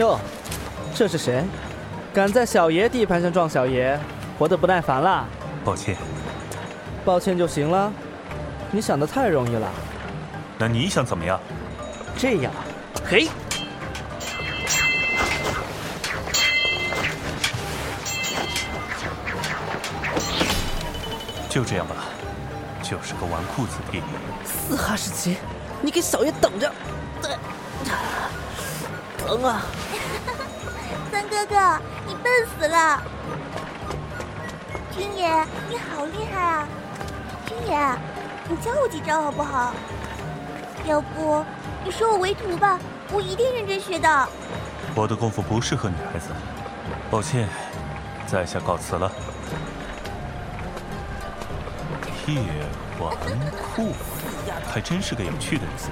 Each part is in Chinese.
哟，这是谁？敢在小爷地盘上撞小爷，活得不耐烦啦？抱歉，抱歉就行了。你想的太容易了。那你想怎么样？这样，嘿，就这样吧，就是个纨绔子弟。四哈士奇，你给小爷等着！疼啊！三哥哥，你笨死了！军爷，你好厉害啊！军爷，你教我几招好不好？要不你收我为徒吧，我一定认真学的。我的功夫不适合女孩子，抱歉，在下告辞了。铁纨绔，还真是个有趣的人。三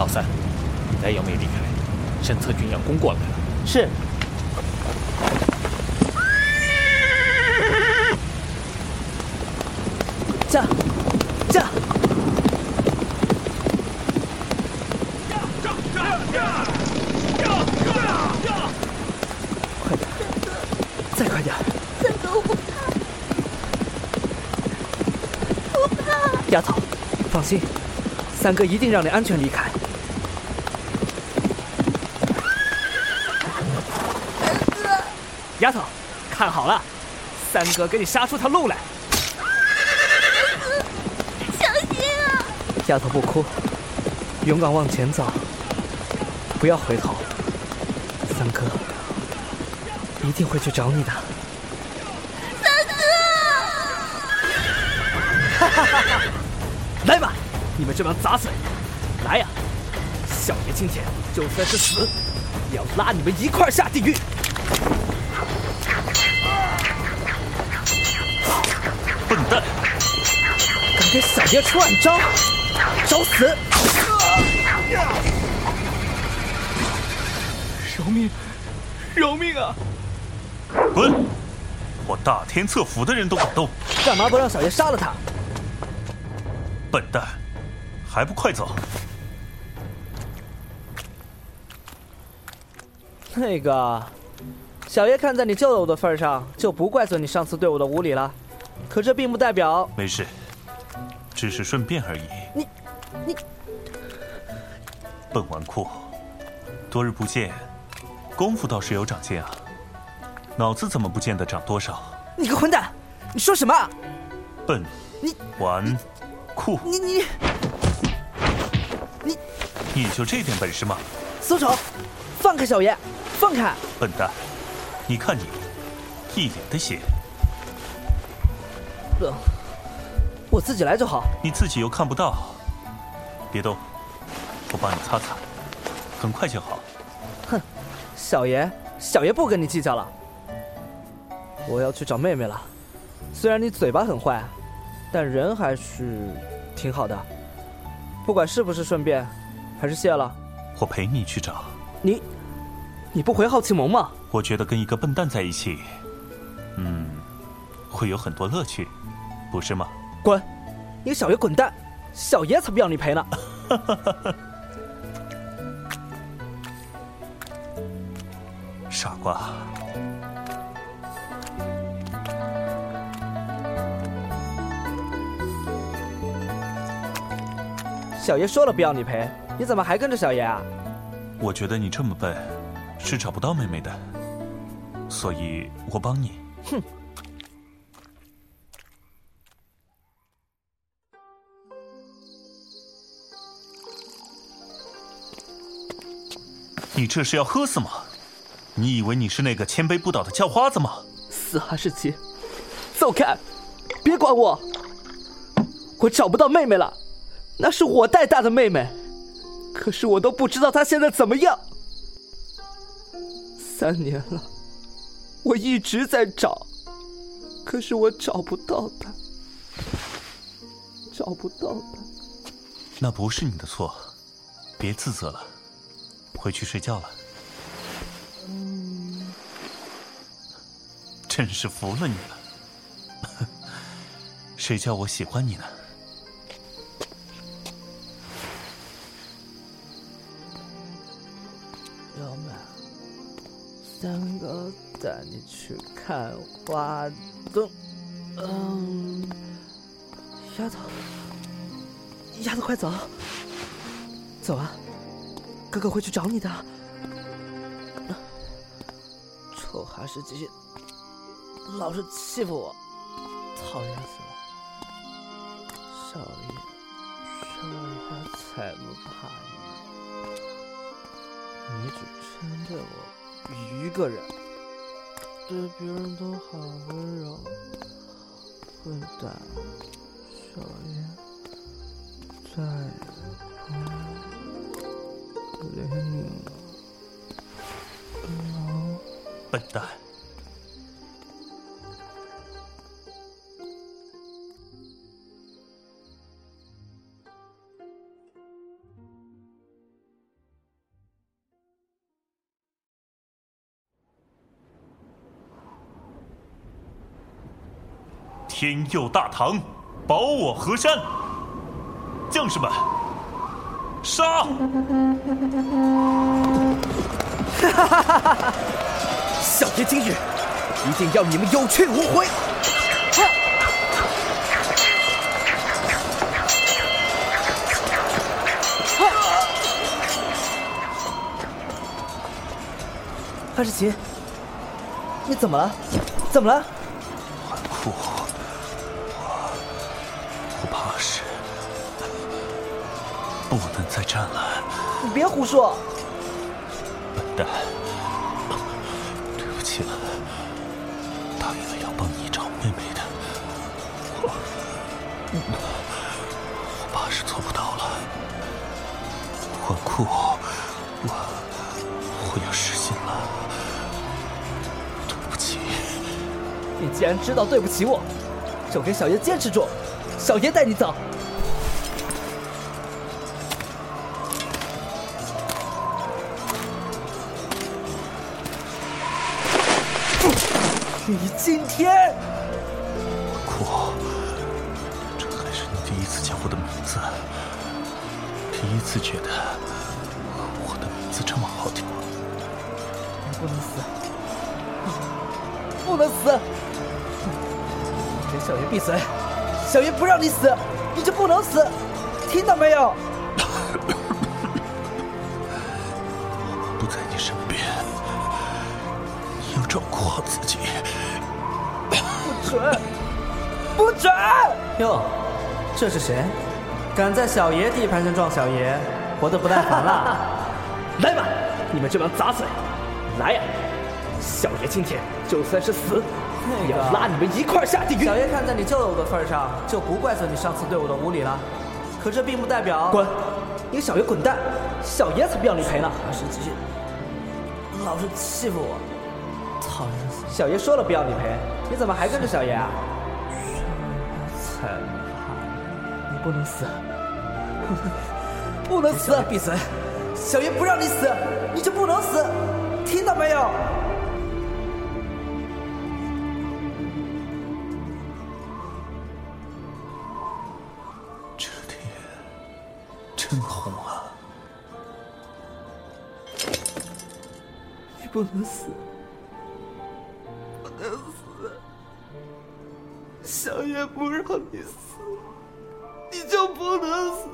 老三，来瑶妹离开，身侧军要攻过来了。是。驾，驾！快点，再快点！三哥，我不怕，不怕。丫头，放心，三哥一定让你安全离开。三哥，丫头，看好了，三哥给你杀出条路来。小心啊！丫头不哭，勇敢往前走，不要回头。三哥一定会去找你的。三哥，来吧，你们这帮杂碎，来呀！小爷今天就算是死，也要拉你们一块儿下地狱！给小爷出暗招，找死！饶命！饶命啊！滚！我大天策府的人都敢动，干嘛不让小爷杀了他？笨蛋，还不快走！那个，小爷看在你救了我的份上，就不怪罪你上次对我的无礼了。可这并不代表没事，只是顺便而已。你，你笨纨绔，多日不见，功夫倒是有长进啊，脑子怎么不见得长多少？你个混蛋！你说什么？笨，你纨绔，你你你你就这点本事吗？松手！放开小爷！放开！笨蛋，你看你，一脸的血，呃，我自己来就好。你自己又看不到，别动，我帮你擦擦，很快就好。哼小爷，小爷不跟你计较了。我要去找妹妹了。虽然你嘴巴很坏，但人还是挺好的。不管是不是顺便，还是谢了。我陪你去找。你，你不回好奇萌吗？我觉得跟一个笨蛋在一起，嗯，会有很多乐趣，不是吗？滚！你个小爷滚蛋！小爷才不要你陪呢。傻瓜。小爷说了不要你陪，你怎么还跟着小爷啊？我觉得你这么笨，是找不到妹妹的，所以我帮你。哼！你这是要喝死吗？你以为你是那个千杯不倒的叫花子吗？死哈士奇，走开！别管我！我找不到妹妹了，那是我带大的妹妹，可是我都不知道她现在怎么样。三年了，我一直在找，可是我找不到她，找不到她。那不是你的错，别自责了。回去睡觉了。嗯，真是服了你了，谁叫我喜欢你呢？幺妹，三哥带你去看花灯。嗯，丫头，丫头快走，走啊！哥哥会去找你的。臭哈士奇，老是欺负我，讨厌死了！少爷，少爷才不怕你，你只针对我一个人，对别人都好温柔。混蛋，少爷，再也不不理你了。笨蛋！天佑大唐，保我河山！将士们，杀！哈哈哈哈哈！小爷今日一定要你们有去无回！哈士奇，你怎么了？怎么了？我……我……我怕是。不能再战了！你别胡说！笨蛋，对不起了，答应了要帮你找妹妹的，我我怕是做不到了。纨绔，我我要失信了，对不起。你既然知道对不起我，就给小爷坚持住，小爷带你走。你今天，纨绔，这还是你第一次叫我的名字，第一次觉得我的名字这么好听。你不能死，不能死！给小爷闭嘴！小爷不让你死，你就不能死，听到没有？准，不准！哟，这是谁？敢在小爷地盘上撞小爷，活得不耐烦了？来吧，你们这帮杂碎，来呀！小爷今天就算是死，也要拉你们一块下地狱！小爷看在你救了我的份上，就不怪罪你上次对我的无礼了。可这并不代表……滚！你个小爷滚蛋！小爷才不要你赔呢！还是继续，老是欺负我，讨厌死！小爷说了不要你赔。你怎么还跟着小爷啊？你不能死，不能死！闭嘴！小爷不让你死，你就不能死，听到没有？这天真红啊！你不能死。不让你死，你就不能死，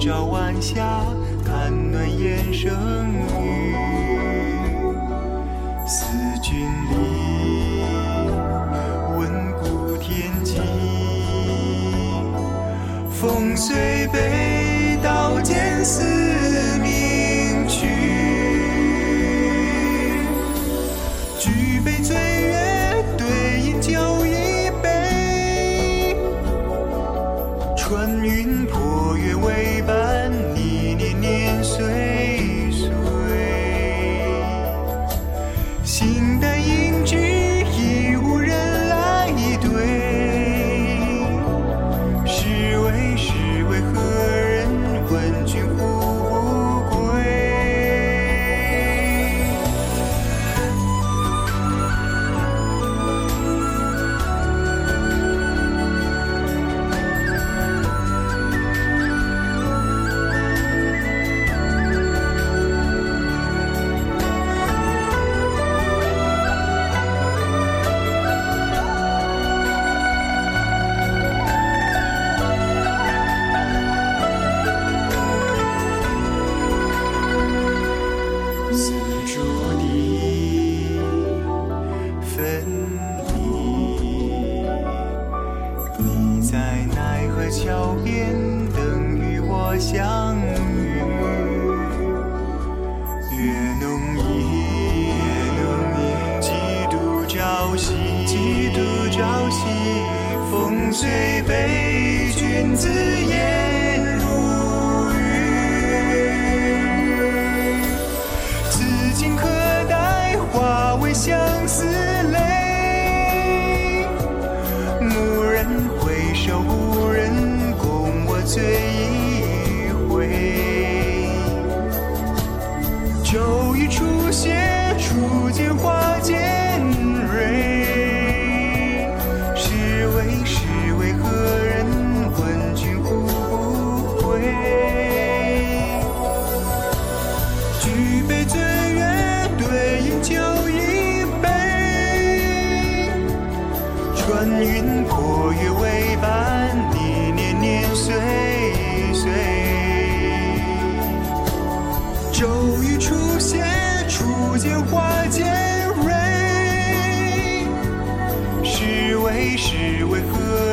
照晚霞，看暖烟生雨，思君离，问古天际，风随北，刀剑似。起，风吹悲，君子言。见花尖锐是为是为何